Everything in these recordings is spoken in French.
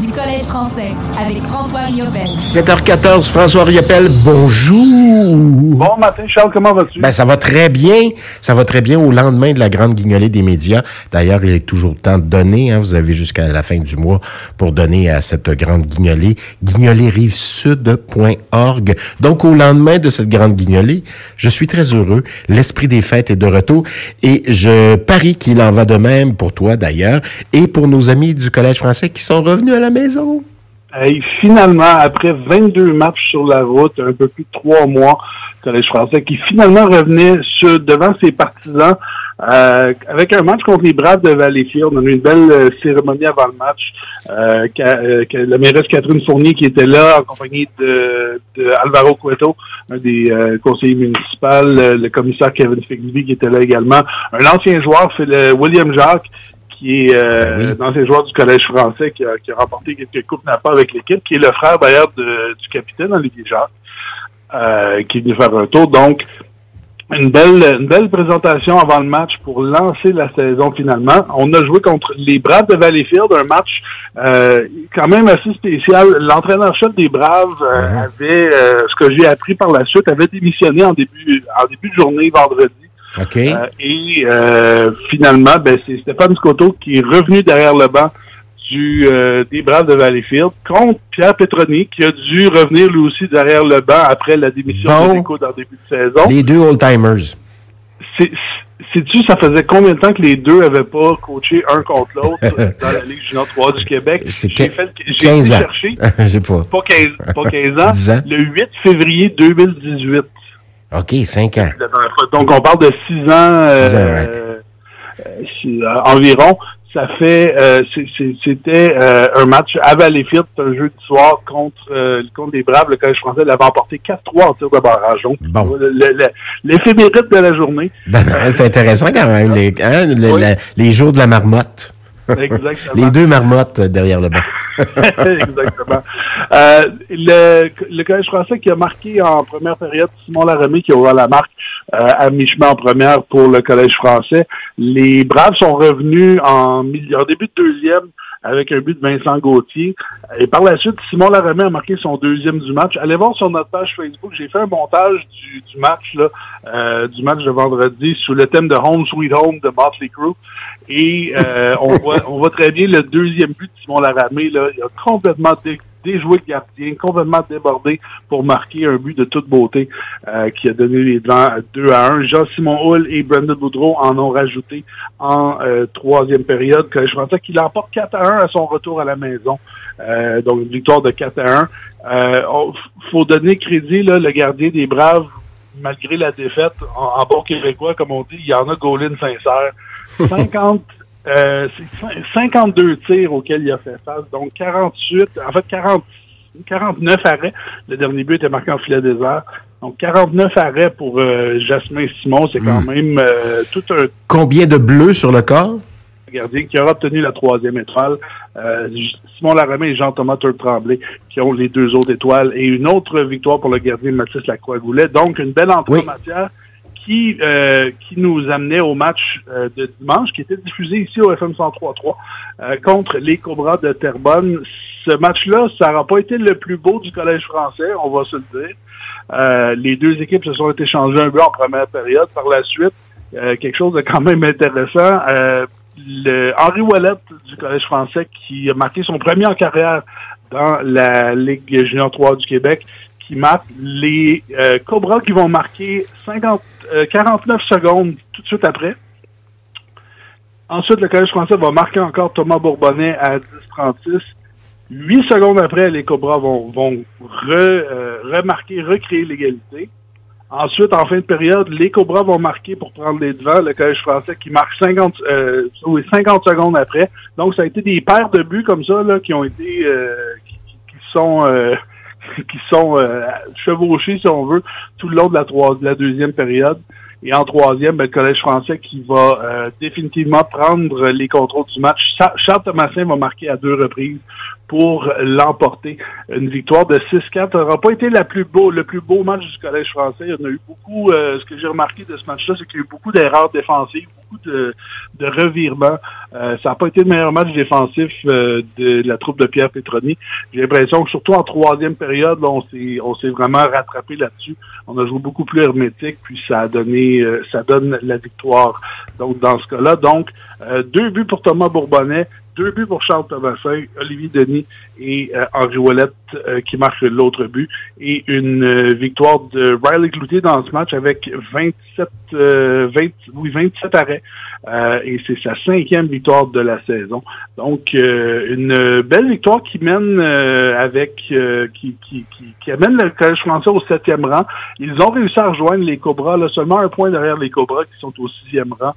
du Collège français avec François Riopel. 7h14, François Riopel, bonjour. Bon matin, Charles, comment vas-tu? Ben, ça va très bien. Ça va très bien au lendemain de la grande guignolée des médias. D'ailleurs, il est toujours temps de donner. Hein. Vous avez jusqu'à la fin du mois pour donner à cette grande guignolée. guignolerivesud.org. Donc, au lendemain de cette grande guignolée, je suis très heureux. L'esprit des fêtes est de retour et je parie qu'il en va de même pour toi d'ailleurs et pour nos amis du Collège français qui sont revenus à la maison? Et finalement, après 22 matchs sur la route, un peu plus de trois mois, Collège français qui finalement revenait devant ses partisans euh, avec un match contre les Braves de Valleyfield. On a eu une belle euh, cérémonie avant le match. Euh, euh la mairesse Catherine Fournier qui était là en compagnie de, Alvaro Cueto, un des conseillers municipaux, le commissaire Kevin Figsby qui était là également, un ancien joueur, William Jacques, qui est euh, ben dans joueurs du Collège français, qui a, qui a remporté quelques coupes NAPA avec l'équipe, qui est le frère d'ailleurs du capitaine Olivier Jacques, euh, qui est venu faire un tour. Donc, une belle, une belle présentation avant le match pour lancer la saison finalement. On a joué contre les Braves de Valleyfield, un match euh, quand même assez spécial. L'entraîneur-chef des Braves euh, uh-huh. avait, euh, ce que j'ai appris par la suite, avait démissionné en début, en début de journée vendredi. Euh, et euh, finalement, ben, c'est Stéphane Scotto qui est revenu derrière le banc du euh, des Braves de Valleyfield contre Pierre Petroni qui a dû revenir lui aussi derrière le banc après la démission de Nico dans le début de saison. Les deux old-timers. Sais-tu, ça faisait combien de temps que les deux avaient pas coaché un contre l'autre dans la Ligue junior 3 du Québec? J'ai fait, j'ai 15 ans. chercher. J'ai pas. Pas 15, pas 15 ans. 10 ans. Le 8 février 2018. OK, cinq ans. Donc, on parle de six ans, euh, euh, environ. Ça fait, euh, c'était un match à Valleyfield, un jeu de soir contre, contre les Braves. Le Collège français l'avait emporté 4-3 en tir de barrage. Donc, bon. l'éphémérite de la journée. Ben, c'est intéressant quand même, les, hein, les jours de la marmotte. Exactement. Les deux marmottes derrière le banc. Exactement. Euh, le, le Collège français qui a marqué en première période, Simon Laramie qui a ouvert la marque euh, à mi-chemin en première pour le Collège français. Les Braves sont revenus en, en début de deuxième avec un but de Vincent Gauthier. Et par la suite, Simon Laramé a marqué son deuxième du match. Allez voir sur notre page Facebook, j'ai fait un montage du, du match là, euh, du match de vendredi sous le thème de Home Sweet Home de Motley Crue. Et euh, on voit on voit très bien le deuxième but de Simon Laramé. Là, il a complètement déjoué le gardien, complètement débordé pour marquer un but de toute beauté euh, qui a donné les devants 2 à 1. Jean-Simon Hull et Brendan Boudreau en ont rajouté en euh, troisième période. Je pensais qu'il emporte 4 à 1 à son retour à la maison. Euh, donc une victoire de 4 à 1. Euh, faut donner crédit, là, le gardien des Braves, malgré la défaite, en, en bon québécois, comme on dit, il y en a Golin sincère. 50 euh, c'est 52 tirs auxquels il a fait face, donc 48, en fait 40, 49 arrêts. Le dernier but était marqué en filet désert. Donc 49 arrêts pour euh, Jasmin Simon, c'est quand hmm. même euh, tout un... Combien de bleus sur le corps? Gardien qui aura obtenu la troisième étoile. Euh, Simon Laramé et Jean-Thomas Tremblay qui ont les deux autres étoiles. Et une autre victoire pour le gardien Mathis Lacroix-Goulet. Donc une belle entrée en matière qui, euh, qui nous amenait au match euh, de dimanche, qui était diffusé ici au FM 103.3 euh, contre les Cobras de Terrebonne. Ce match-là, ça n'aura pas été le plus beau du Collège français, on va se le dire. les deux équipes se sont échangées un peu en première période. Par la suite, quelque chose de quand même intéressant. le Henri Wallet du Collège français qui a marqué son premier en carrière dans la Ligue junior 3 du Québec, les euh, Cobras qui vont marquer 50, 49 euh, secondes tout de suite après. Ensuite, le Collège français va marquer encore Thomas Bourbonnais à 10-36. Huit secondes après, les Cobras vont, euh, remarquer, recréer l'égalité. Ensuite, en fin de période, les Cobras vont marquer pour prendre les devants. Le Collège français qui marque 50, euh, 50 secondes après. Donc, ça a été des paires de buts comme ça là, qui ont été qui, sont qui sont euh, chevauchés, si on veut, tout le long de la, de la deuxième période. Et en troisième, ben, le Collège français qui va euh, définitivement prendre les contrôles du match. Charles Thomasin va marquer à deux reprises pour l'emporter. Une victoire de 6-4 n'aura pas été la plus beau, le plus beau match du Collège français. Il y en a eu beaucoup, euh, ce que j'ai remarqué de ce match-là, c'est qu'il y a eu beaucoup d'erreurs défensives, de, de revirements. Euh, ça n'a pas été le meilleur match défensif euh, de la troupe de Pierre Petroni. J'ai l'impression que surtout en troisième période, on s'est on s'est vraiment rattrapé là-dessus. On a joué beaucoup plus hermétique, puis ça a donné ça donne la victoire. Donc dans ce cas-là, donc deux buts pour Thomas Bourbonnais, deux buts pour Charles Thomasin, Olivier Denis et euh, Henri Ouellette euh, qui marquent l'autre but. Et une euh, victoire de Riley Cloutier dans ce match avec 27, 20, oui, 27 arrêts. et c'est sa cinquième victoire de la saison. Donc, une belle victoire qui mène avec qui, qui, qui, amène le Collège français au septième rang. Ils ont réussi à rejoindre les Cobras, là, seulement un point derrière les Cobras qui sont au sixième rang,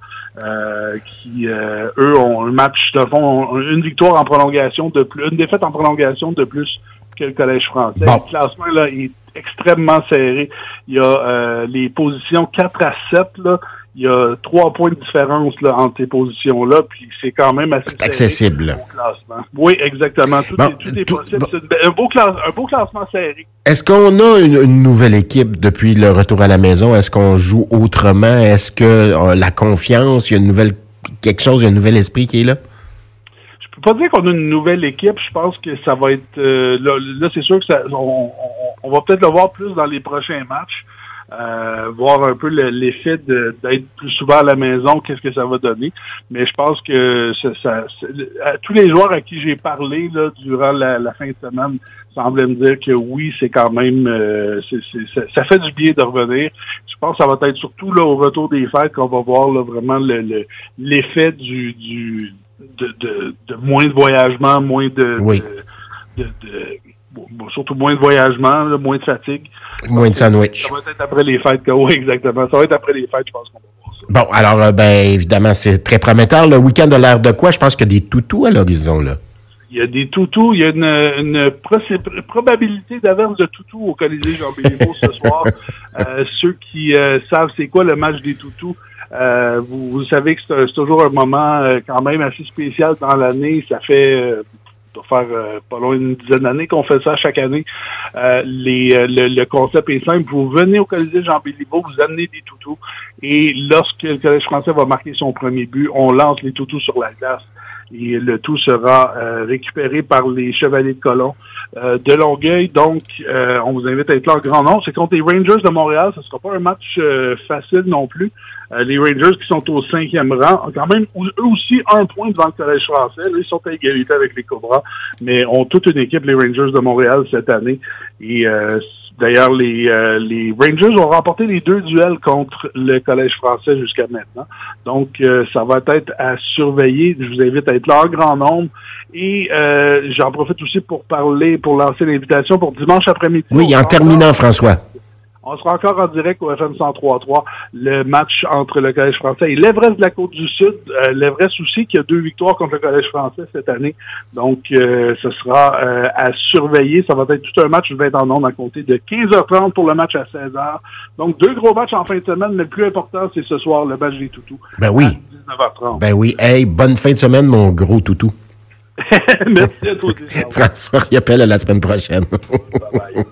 qui eux ont un match de fond, une victoire en prolongation de plus, une défaite en prolongation de plus que le Collège français. Le classement là, est extrêmement serré. Il y a euh, les positions 4 à 7, là, il y a trois points de différence là, entre ces positions-là, puis c'est quand même assez accessible. classement. Oui, exactement. Tout, est, possible. un, beau un beau classement serré. Est-ce qu'on a une, nouvelle équipe depuis le retour à la maison? Est-ce qu'on joue autrement? Est-ce que euh, la confiance, il y a une nouvelle quelque chose, il y a un nouvel esprit qui est là? Pas dire qu'on a une nouvelle équipe. Je pense que ça va être euh, là, c'est sûr que ça, on, on, va peut-être le voir plus dans les prochains matchs. Euh, voir un peu l'effet d'être plus souvent à la maison, qu'est-ce que ça va donner. Mais je pense que ça, tous les joueurs à qui j'ai parlé là, durant la, fin de semaine semblaient me dire que oui, c'est quand même euh, ça fait du bien de revenir. Je pense que ça va être surtout là au retour des fêtes qu'on va voir là, vraiment l'effet du, du de, de, de, moins de voyagement, moins de, oui. de, surtout moins de voyagement, moins de fatigue. Moins de sandwich. Ça va être après les fêtes. Oui, exactement. Ça va être après les fêtes, je pense qu'on va voir ça. Bon, alors, euh, ben, évidemment, c'est très prometteur. Le week-end de l'air de quoi? Je pense qu'il y a des toutous à l'horizon, là. Il y a des toutous. Il y a une, une probabilité d'averse de toutous au Colisée Jean Béliveau ce soir. Euh, ceux qui euh, savent c'est quoi le match des toutous, euh, vous, vous, savez que c'est toujours un moment euh, quand même assez spécial dans l'année. Ça fait euh, faire pas loin d'une dizaine d'années qu'on fait ça chaque année. les, le, concept est simple. Vous venez au Colisée Jean Béliveau, vous amenez des toutous et lorsque le Collège français va marquer son premier but, on lance les toutous sur la glace et le tout sera récupéré par les Chevaliers de Colomb de Longueuil. Donc, on vous invite à être là en grand nombre. C'est contre les Rangers de Montréal. Ce sera pas un match facile non plus. Euh, les Rangers qui sont au cinquième rang ont quand même eux aussi un point devant le Collège français. ils sont à égalité avec les Cobras, mais ont toute une équipe, les Rangers de Montréal, cette année. Et euh, d'ailleurs, les, euh, les Rangers ont remporté les deux duels contre le Collège français jusqu'à maintenant. Donc, ça va être à surveiller. Je vous invite à être là en grand nombre. Et j'en profite aussi pour parler, pour lancer l'invitation pour dimanche après-midi. Oui, en terminant, François. On sera encore en direct au FM 103.3. Le match entre le Collège français et l'Everest de la Côte-du-Sud. Euh, L'Everest aussi qui a deux victoires contre le Collège français cette année. Donc, euh, ce sera euh, à surveiller. Ça va être tout un match. Je vais être en nombre à compter de 15h30 pour le match à 16h. Donc, deux gros matchs en fin de semaine. Mais le plus important, c'est ce soir, le match des toutous. Ben oui. 19h30. Ben oui. Hey, bonne fin de semaine, mon gros toutou. Merci à toi. François Riopel à la semaine prochaine. bye bye.